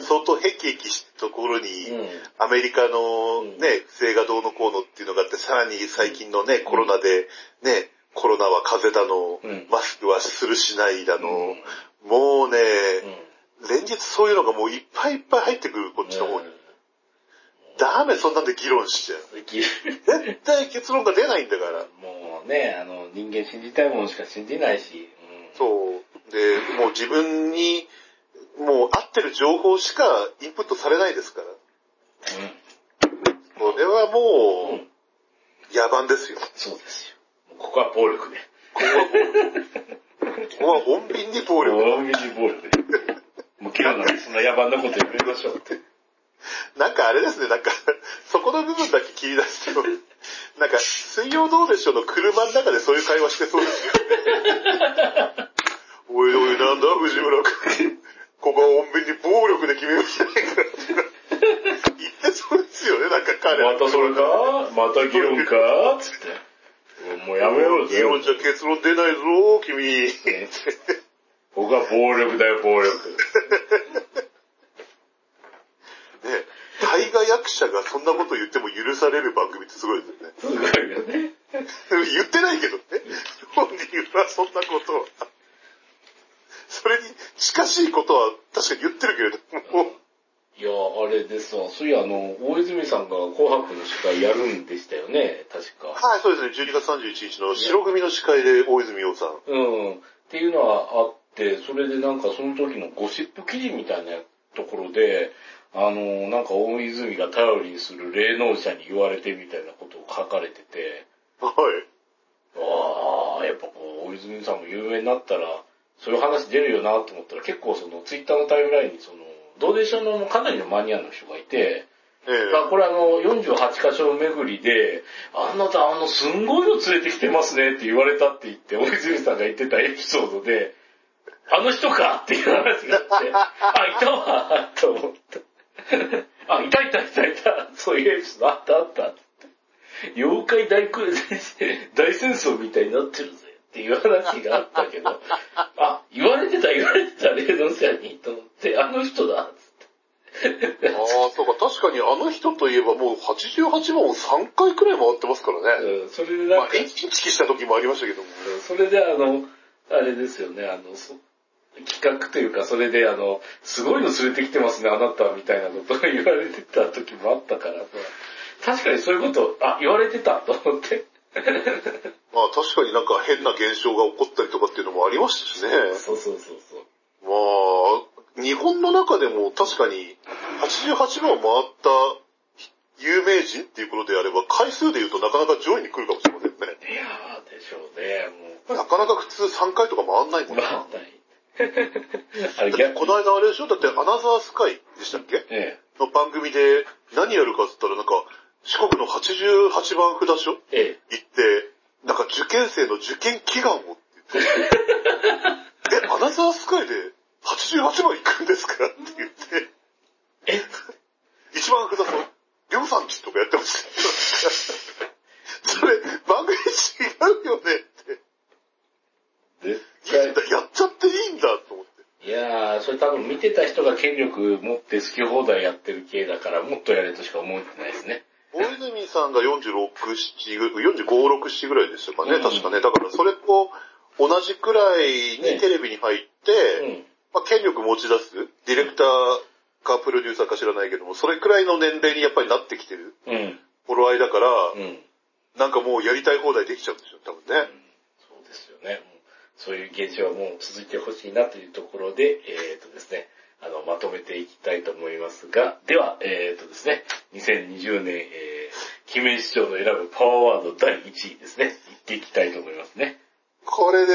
相当ヘキヘキしたところに、うん。アメリカのうん。ね、不正がどうのこうのっていうのがあって、さらに最近のね、コロナで、ね、コロナは風邪だの、うん。マスクはするしないだの、うん。もうね、うん。連日そういうのがもういっぱいいっぱい入ってくる、こっちの方に。ダメ、そんなんで議論しちゃう。うん絶対結論が出ないんだから。もうね、あの、人間信じたいものしか信じないし、うん。そう。で、もう自分に、もう合ってる情報しかインプットされないですから。これはもう、野野蛮ですよ。そうですよ。ここは暴力で。ここは暴力。ここは穏便に暴力。大喜利暴力で。もう昨日なそんな野蛮なことやめましょうって。なんかあれですね、なんか、そこの部分だけ切り出すと、なんか、水曜どうでしょうの車の中でそういう会話してそうですよね。おいおい、なんだ、藤村君。ここは穏便に暴力で決めようじゃないかって。言ってそうですよね、なんか彼またそれか？また議論か？つって。もうやめようぜ。議論じゃ結論出ないぞ、君。ね僕は暴力だよ、暴力。ね、大河役者がそんなこと言っても許される番組ってすごいですよね。すごいよね。言ってないけどね。本人はそんなことは。それに近しいことは確かに言ってるけれども。いや、あれですわ。そういや、あの、大泉さんが紅白の司会やるんでしたよね、確か。はい、そうですね。12月31日の白組の司会で大泉洋さん。うん。っていうのはあって、それでなんかその時のゴシップ記事みたいなところで、あの、なんか大泉が頼りにする霊能者に言われてみたいなことを書かれてて、はい。ああ、やっぱこう、大泉さんも有名になったら、そういう話出るよなと思ったら、結構そのツイッターのタイムラインにその、どうでしょうのかなりのマニアの人がいて、ええまあこれあの、48箇所巡りで、あなたあの、すんごいの連れてきてますねって言われたって言って、大泉さんが言ってたエピソードで、あの人かっていう話があって、あ、いたわと思った。あ、いたいたいたいた。そういうエピソードあったあった。妖怪大空大戦争みたいになってるぜっていう話があったけど、あ、言われてた言われてた、霊能者にと思って、あの人だっつって。ああ、そうか、確かにあの人といえばもう88番を3回くらい回ってますからね。うん、それでまあ、なんか、インチキした時もありましたけども。それであの、あれですよね、あの、そ企画というか、それであの、すごいの連れてきてますね、あなたみたいなことを言われてた時もあったからさ、確かにそういうこと、あ、言われてたと思って。まあ確かになんか変な現象が起こったりとかっていうのもありましたしね。そうそうそうそう。まあ、日本の中でも確かに88番回った有名人っていうことであれば、回数で言うとなかなか上位に来るかもしれませんね。いやー、でしょうね、もう。なかなか普通3回とか回んないもんまな。あ、ない。あれ逆この間あれでしょ？だってアナザースカイでしたっけ？えの番組で何やるかって言ったらなんか四国の88番札所え、え行って、なんか受験生の受験祈願をって言って、え、アナザースカイで88番行くんですかって言って、え、え、一番札所、りょうさんちとかやってましたよ。それ、番組違うよねって。絶いいん対だ、やっちゃっていいんだと思って。いやー、それ多分見てた人が権力持って好き放題やってる系だから、もっとやれとしか思ってないですね。大泉さんが46、7ぐ、45、6、7ぐらいでしたかね、うん確かね。だからそれと同じくらいねにテレビに入って、うん。まあ、権力持ち出す、ディレクターかプロデューサーか知らないけども、それくらいの年齢にやっぱりなってきてるうん。頃合いだから、うん。なんかもうやりたい放題できちゃうんですよ、多分ね。そうですよね。うんそういう現象はもう続いてほしいなというところで、えっ、とですね、あの、まとめていきたいと思いますが、では、えっ、とですね、2020年、えー、記名市長の選ぶパワーワード第1位ですね、いっていきたいと思いますね。これね、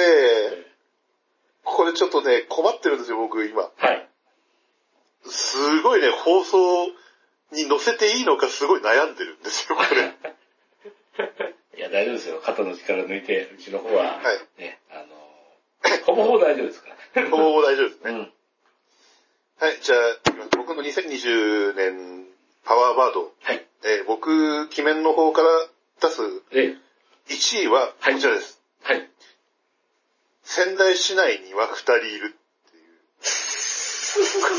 これちょっとね、困ってるんですよ、僕今。はい。すごいね、放送に載せていいのかすごい悩んでるんですよ、これ。いや、大丈夫ですよ。肩の力抜いて、うちの方は、はいね、あの、ほぼほぼ大丈夫ですから。ほぼほぼ大丈夫ですね。うん。はい、じゃあ、僕の2020年パワーワード。はい。えー僕、記面の方から出すえ1位はこちらです。はい。仙台市内には2人いるっていう。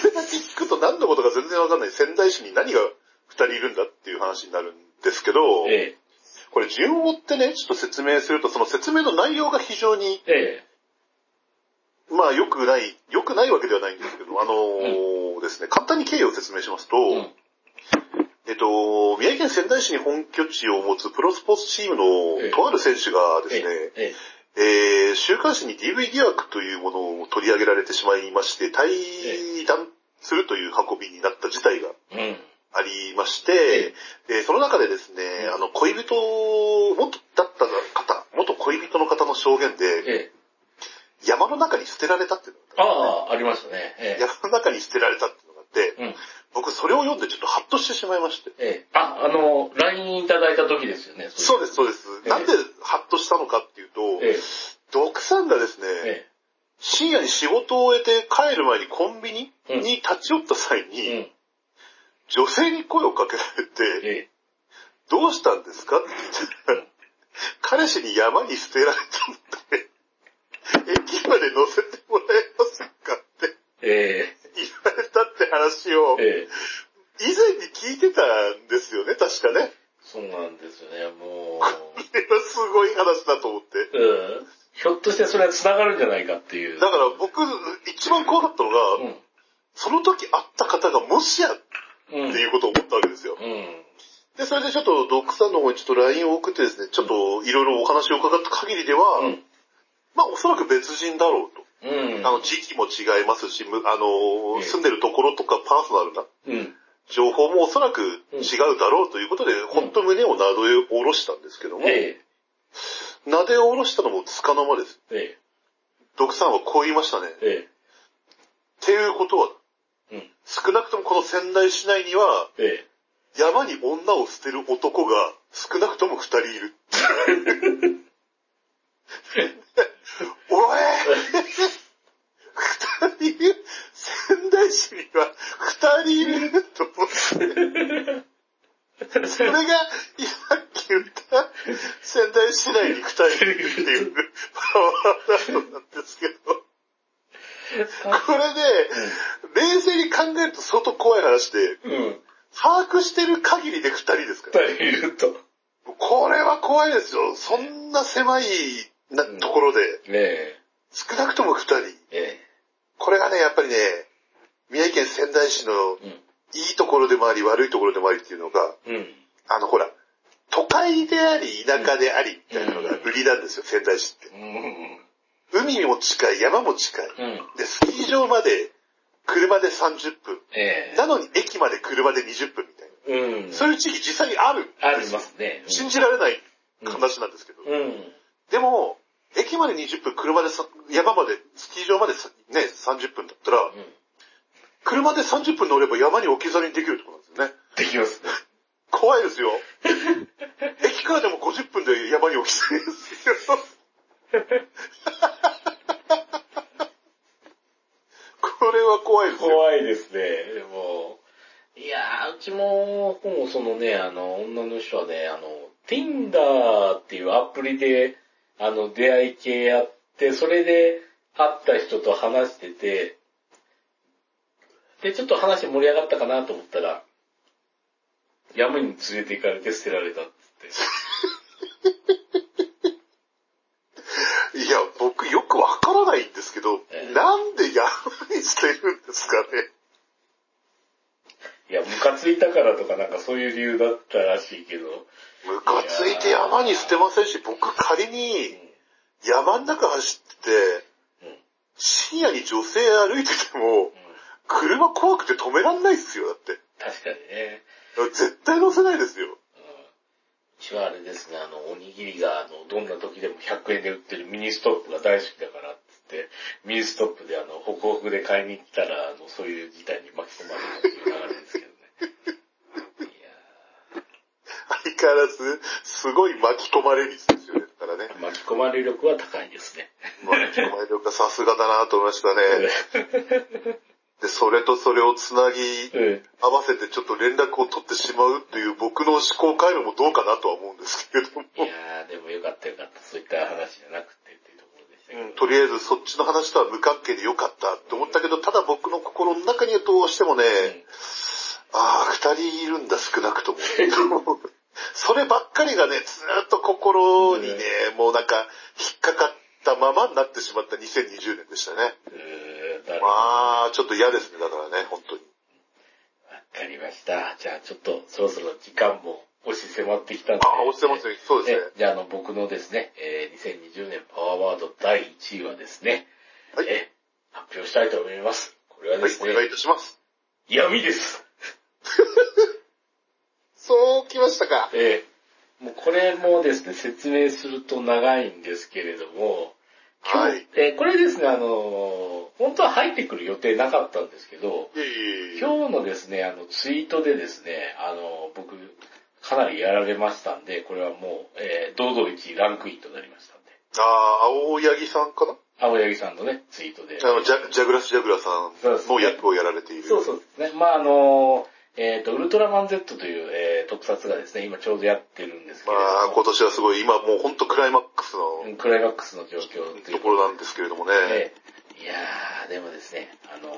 これだけ聞くと何のことか全然わかんない。仙台市に何が2人いるんだっていう話になるんですけど、えこれ順を追ってね、ちょっと説明すると、その説明の内容が非常に、ええまあ良くない、良くないわけではないんですけど、あのーですね、簡単に経緯を説明しますと、えうん。えっと、宮城県仙台市に本拠地を持つプロスポーツチームええのとある選手がですね、えええー週刊誌に DV 疑惑というものを取り上げられてしまいまして、退団するという運びになった事態が。ありまして、でその中でですね、うんあの、恋人、元だった方、元恋人の方の証言で、ええ。山の中に捨てられたっていうのがああ、ありましたね。ええ。山の中に捨てられたっていうのがあって、うん。僕それを読んでちょっとハッとしてしまいまして。ええ。あ、あの、LINE いただいた時ですよね。そうです、そうです。ええなんでハッとしたのかっていうと、ええ。毒さんがですね、え深夜に仕事を終えて帰る前にコンビニうんに立ち寄った際え。に、うん。女性に声をかけられて、ええ。どうしたんですかって言っ彼氏に山に捨てられたので、駅まで乗せてもらえませんかってえ言われたって話をえ。、ええ。以前に聞いてたんですよね、確かね。そうなんですよね、もこれはすごい話だと思って。う。うん。ひょっとしてそれは繋がるんじゃないかっていう。だから僕、一番怖かったのが、うん。その時会った方がもしやっうん。ていうことを思ったわけですよ。うん。で、それでちょっとドックさんの方にちょっと LINE を送ってですね、ちょっといろいろお話を伺った限りでは、うん。まあおそらく別人だろうと。うん。あの、時期も違いますし、むあの、ええ住んでるところとかパーソナルなうん。情報もおそらく違うだろうということで、本当胸をなで下ろしたんですけども、ええ。なで下ろしたのもつかの間です。ええ。ドクさんはこう言いましたね。えっていうことは、え。うん。少なくともこの仙台市内には、ええ。山に女を捨てる男が少なくとも二人いる。おい二人いる仙台市には二人いると思って。それが、さっき言った仙台市内に二人いるっていうパワーワードなんですけど、これで、冷静に考えると相当怖い話で、うん。把握してる限りで二人ですから。二人いると。これは怖いですよ。そんな狭いなところで、え少なくとも二人。え。えこれがね、やっぱりね、宮城県仙台市の。いいところでもあり、悪いところでもありっていうのが、うん。あのほら、都会であり、田舎であり、みたいなのが売りなんですよ、仙台市って。うん。海も近い、山も近い。うん。で、スキー場まで車で30分。ええ。なのに駅まで車で20分みたいな。うん。そういう地域実際にある。ありますね。信じられない話なんですけど。うん。でも、駅まで20分、車でさ、山まで、スキー場までさね、30分だったら、うん。車で30分乗れば山に置き去りにできるってことなんですよね。できますね。怖いですよ。駅からでも50分で山に置き去りですよ。これは怖いですよ。怖いですね。でも、いやー、うちも、もうそのね、あの、女の人はね、あの、Tinder っていうアプリで、あの、出会い系やって、それで会った人と話してて、で、ちょっと話盛り上がったかなと思ったら、山に連れて行かれて捨てられたっつって。いや、僕よくわからないんですけど、ええなんで山に捨てるんですかね。いや、ムカついたからとかなんかそういう理由だったらしいけど、ムカついて山に捨てませんし、僕仮うにん山の中走ってて、うん深夜に女性歩いててもう、ん車怖くて止めらんないっすよ、だって。確かにね。絶対乗せないですよ。うちはあれですね、あの、おにぎりが、あの、どんな時でも100円で売ってるミニストップが大好きだからっミニストップであの、ホクホクで買いに行ったら、あの、そういう事態に巻き込まれたっていう流れですけどね。い や相変わらず、すごい巻き込まれ率ですよね。だからね。ー巻き込まれ力は高いですね。巻き込まれ力がさすがだなと思いましたね。で、それとそれをつなぎうん。合わせてちょっと連絡を取ってしまうっていう僕の思考回路もどうかなとは思うんですけれども。いやー、でもよかったよかった。そういった話じゃなくてうんとりあえずそっちの話とは無関係でよかったって思ったけど、ただ僕の心の中にはどうしてもね、ああ、二人いるんだ、少なくとも。そればっかりがね、ずーっと心にね、もうなんか、引っかかったままになってしまった2020年でしたね。うん。うー。まあ、ちょっと嫌ですね、だからね、本当に。わかりました。じゃあちょっとそろそろ時間も押し迫ってきたんで。ああ、落ちてますね。そうですねえ。じゃあ、あの、僕のですね、えー2020年パワーワード第1位はですね、はい。え発表したいと思います。これははい、ですね、お願いいたします。闇です。そうきましたか。えー、もうこれもですね、説明すると長いんですけれども、今日、はいえーこれですね、あの、本当は入ってくる予定なかったんですけど、いえいえいえ今日のですね、あの、ツイートでですね、あの、僕、かなりやられましたんで、これはもう、えー堂々1位ランクインとなりましたんで、ああ、青柳さんかな？青柳さんのね、ツイートで。あの、ジャジャグラス・ジャグラさんの役をやられている。そうそうですね。まああの、えっ、と、ウルトラマン Z という、えー特撮がですね、今ちょうどやってるんですけれども、まあ、今年はすごい、今もう本当クライマックスのうんクライマックスの状況というところなんですけれどもね。ええいやー、でもですね、あの、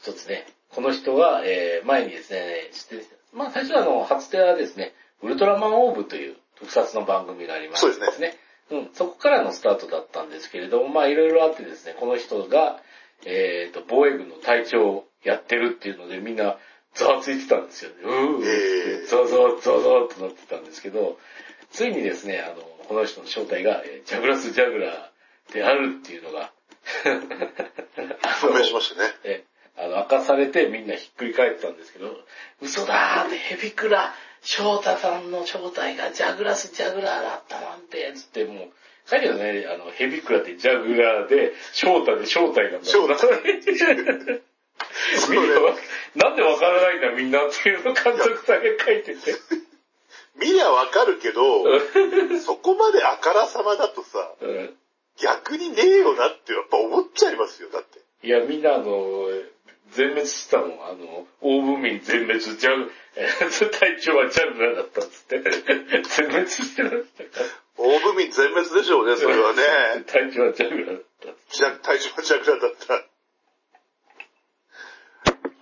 一つね、この人が、えー前にですね、知ってまあ最初はあの、初手はですね、ウルトラマンオーブという特撮の番組がありましてそうですね。うん、そこからのスタートだったんですけれども、まあいろいろあってですね、この人が、えっ、と、防衛軍の隊長をやってるっていうので、みんなざわついてたんですよね。うー、ええざわざわざわざわとなってたんですけど、ついにですね、あの、この人の正体が、えージャグラス・ジャグラーであるっていうのが、あ判明しましたね。え、あの、明かされてみんなひっくり返ったんですけど、嘘だーってヘビクラ、翔太さんの正体がジャグラス・ジャグラーだったなんて、つってもう、書いてあるね、あの、ヘビクラでジャグラーで、翔太で正体なんだ。正体 みんなわなんでわからないんだみんなっていうの監督さんが書いてて。見りゃわかるけど、そこまであからさまだとさ、うん逆にねえよなってやっぱ思っちゃいますよ、だって。いや、みんなあの、全滅したもん。あの、大部民全滅、ジャグ、え ー隊長はジャグラーだったっつって。全滅してましたか大部民全滅でしょうね、それはね。ら。隊長はジャグラーだったっつっじゃ、対象ジャグラーだった。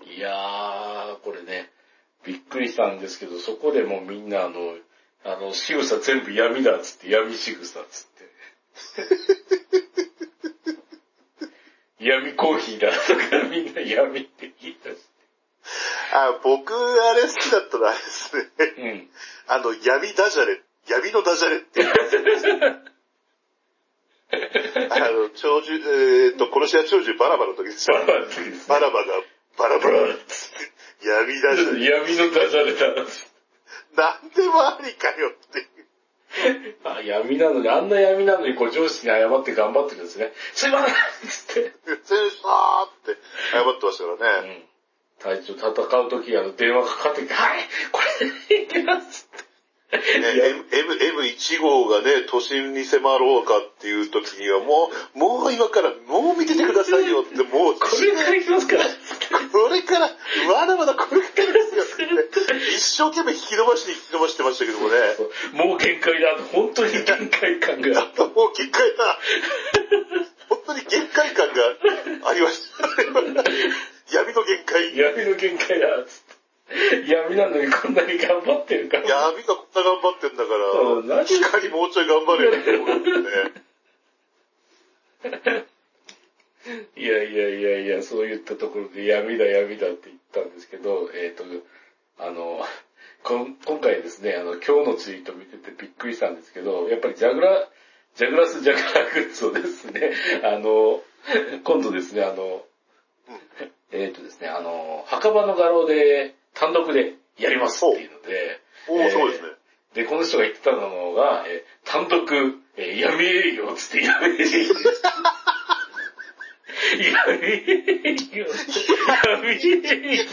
て。いやー、これね、びっくりしたんですけど、そこでもうみんなあの、あの、仕草全部闇だっつって、闇仕草っつって。闇コーヒーだとかみんな闇って言い出して。あ、僕、あれ好きだったのはあれですね。うん。あの、闇ダジャレ、闇のダジャレっていう。あの、長寿、えーっと、殺し屋長寿バラバラの時ですよバラバラの時ですねバラバが、バラバラ闇ダジャレ。闇のダジャレだ。なんでもありかよっていう。あ、闇なのに、あんな闇なのに、こう上司に謝って頑張ってるんですね。すいませんっつって。選手だーって謝ってましたからね。うん。隊長戦うとき、あの、電話かかってきて、はいこれでいきますって。ね、M、M、M1 号がね、都心に迫ろうかっていう時にはもう、もう今から、もう見ててくださいよって、もう、これからいきますから。これから、まだまだこれからですよって、一生懸命引き伸ばして引き伸ばしてましたけどもね。もう限界だ。本当に限界感が。もう限界だ。本当に限界感がありました。闇の限界。闇の限界だ。闇なのにこんなに頑張ってるから。闇がこんな頑張ってんだから、光もうちょい頑張れよって思うんだよね。いやいやいやいや、そういったところで闇だ闇だって言ったんですけど、えっ、と、あの、今回ですね、あの、今日のツイート見ててびっくりしたんですけど、やっぱりジャグラ、ジャグラスジャグラグッズをですね、あの、今度ですね、あの、えっ、とですね、あの、墓場の画廊で単独でやりますっていうので、おお、そうですね。で、この人が言ってたのが、えー単独、えー闇営業つって 闇営業。闇営業。闇営業。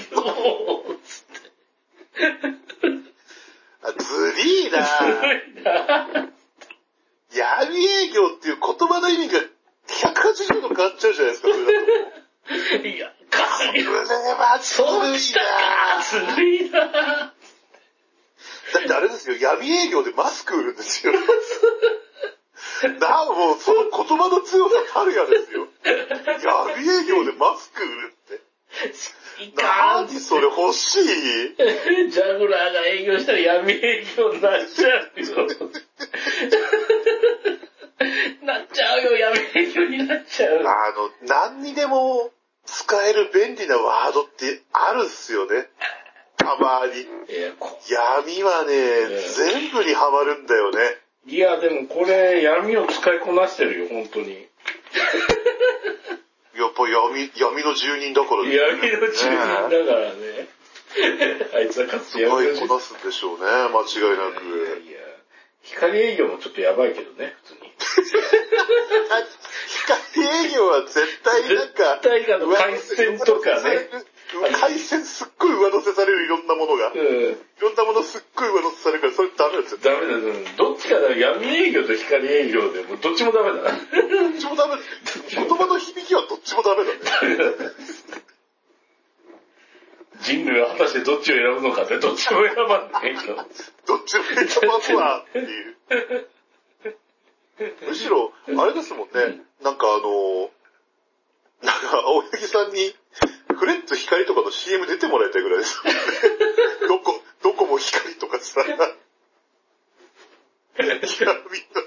あずりーな闇営業っていう言葉の意味が180度変わっちゃうじゃないですか、それだと。いや、かそれはずそうるいきたかなずるいなだってあれですよ、闇営業でマスク売るんですよ。なお、もうその言葉の強さたるやですよ。闇営業でマスク売るって。いかん何それ欲しい？ジャグラーが営業したら闇営業になっちゃうよ。なっちゃうよ、闇営業になっちゃう。あの、何にでも使える便利なワードってあるっすよね。たまに。闇はね、全部にハマるんだよね。いや、でもこれ闇を使いこなしてるよ、本当に。やっぱ闇、闇の住人だからね闇の住人だからね。あいつは活躍使いこなすんでしょうね、間違いなく。いやいや、光営業もちょっとやばいけどね、普通に。光営業は絶対なんか、絶対あの回線とかね。回線すっごい上乗せされるいろんなものが。いうん。ろんなものすっごい上乗せされるから、それダメですよ。ダメだ、うんどっちかだ、闇営業と光営業でもうどっちもダメだな。どっちもダメ。言葉の響きはどっちもダメだね。人類は果たしてどっちを選ぶのかってどっちも選ばないと。どっちも一番わっていう。むしろ、あれですもんね、なんかあの、なんか青柳さんに、フレッツ光とかの CM 出てもらいたいぐらいです。どこ、どこも光とかさ、闇の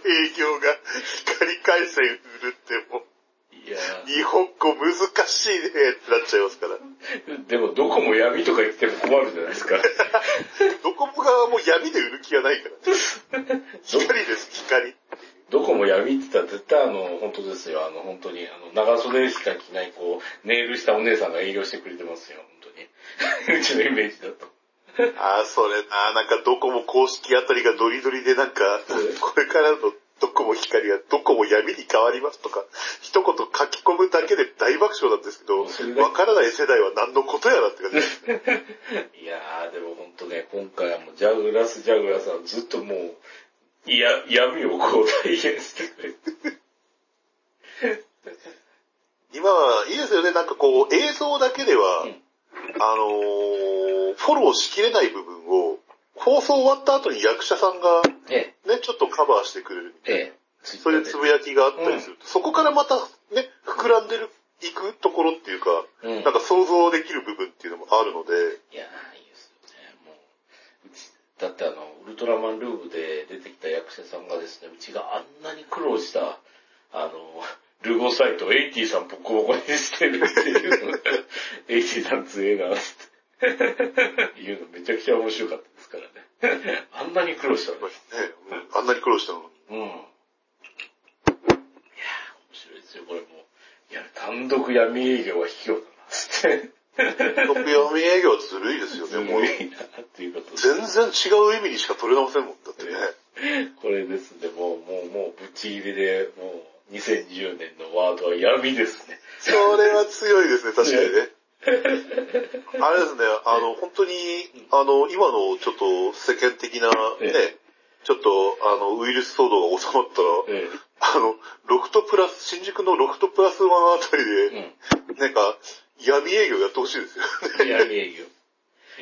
営業が光回線売るってもいやう、日本語難しいねってなっちゃいますから。でもどこも闇とか言っても困るじゃないですか。ドコモ側も闇で売る気がないから。光です、光。どこも闇って言ったら絶対あの、本当ですよ。あの、本当に、あの、長袖しか着ない、こう、ネイルしたお姉さんが営業してくれてますよ、本当に。うちのイメージだと。ああ、それな、なんかドコモ公式あたりがドリドリでなんか、これからのドコモ光がドコモ闇に変わりますとか、一言書き込むだけで大爆笑なんですけど、わからない世代は何のことやらって感じです。いやー、でも本当ね、今回はもうジャグラス・ジャグラスはずっともう、いや、闇をこう体現してくれて。今はいいですよね、なんかこう映像だけでは、うん。あのーフォローしきれない部分を、放送終わった後に役者さんがえね、ちょっとカバーしてくれる。え、え。え。そういうつぶやきがあったりすると、そこからまたね、膨らんでる、いくところっていうか、うん。なんか想像できる部分っていうのもあるので、いやいですよね。もう、うち、だってあの、ウルトラマンルーブで出てきた役者さんがですね、うちがあんなに苦労した、あの、ルゴサイト、エイティさんボコボコにしてるっていう エイティさん強えな、つって。いうのめちゃくちゃ面白かったですからね。あんなに苦労したのに。ね、あんなに苦労したのに。うん。いやー、面白いですよ、これも。いや、単独闇営業は卑怯だな、つって。特闇営業はずるいですよずね、もう。るいな、っていうことで。全然違う意味にしか取れませんもん、だってね。これですね、もう、もう、もう、ぶち入りで、もう、2010年のワードは闇ですね。それは強いですね、確かにね。あれですね、あの、本当に、あの、今のちょっと世間的なねえ、ちょっと、あの、ウイルス騒動が収まったら、えあの、ロフトプラス、新宿のロフトプラスワンあたりえ。で、なんか、闇営業やってほしいですようん。ね。闇営業。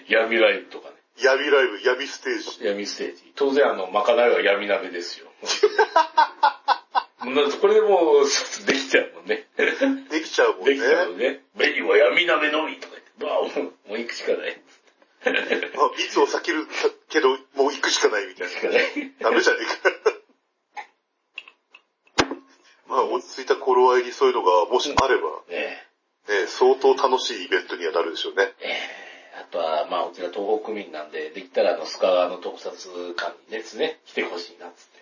闇ライブとかね。闇ライブ、闇ステージ。闇ステージ。当然あの、まかないは闇鍋ですよ。こ れでもう、できちゃうもんね。できちゃうもんね。できちゃうもんね。メニューは闇鍋のみとか言って、わあ、もう、もう行くしかない。まあ、密を避けるけど、もう行くしかないみたいな。ダメじゃねえか。まあ、落ち着いた頃合いにそういうのが、もしあれば、ねね、相当楽しいイベントにはなるでしょうね。ええあとは、まあ、うちが東北民なんで、できたらあの、須賀川の特撮館にですね、来てほしいなっつって。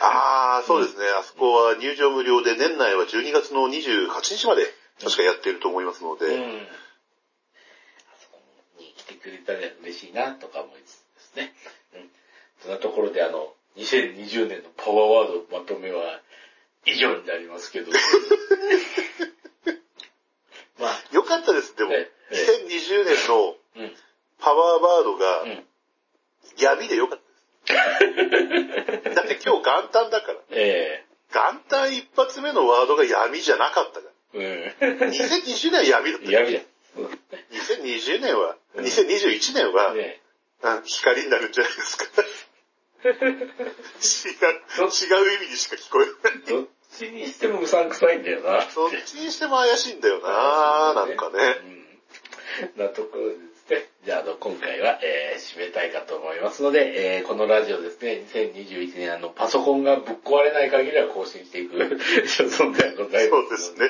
ああ、そうですね。あそこは入場無料で、年内は12月の28日まで、確かやっていると思いますので、うん。あそこに来てくれたら嬉しいなとか思いつつですね。うん。そんなところであの、2020年のパワーワードまとめは以上になりますけど。かったです。でも、ええ2020年のうん。パワーワードがうん。闇でよかったです。だって今日元旦だから。え元旦一発目のワードが闇じゃなかったかえら。2020年は闇だったうん。。闇だ。2020年は、うん2021年は、光になるんじゃないですか。違う、違う意味にしか聞こえない。どっちにしてもうさんくさいんだよな。どっちにしても怪しいんだよななんかね。うん。なところでですね。じゃあ、あの、今回は、えー、締めたいかと思いますので、えー、このラジオですね、2021年、あの、パソコンがぶっ壊れない限りは更新していく所存ではございます。そうですね。。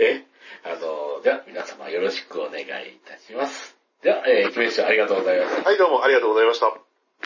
え、あの、では、皆様よろしくお願いいたします。では、えー、決めましょう。ありがとうございました。はい、どうもありがとうございました。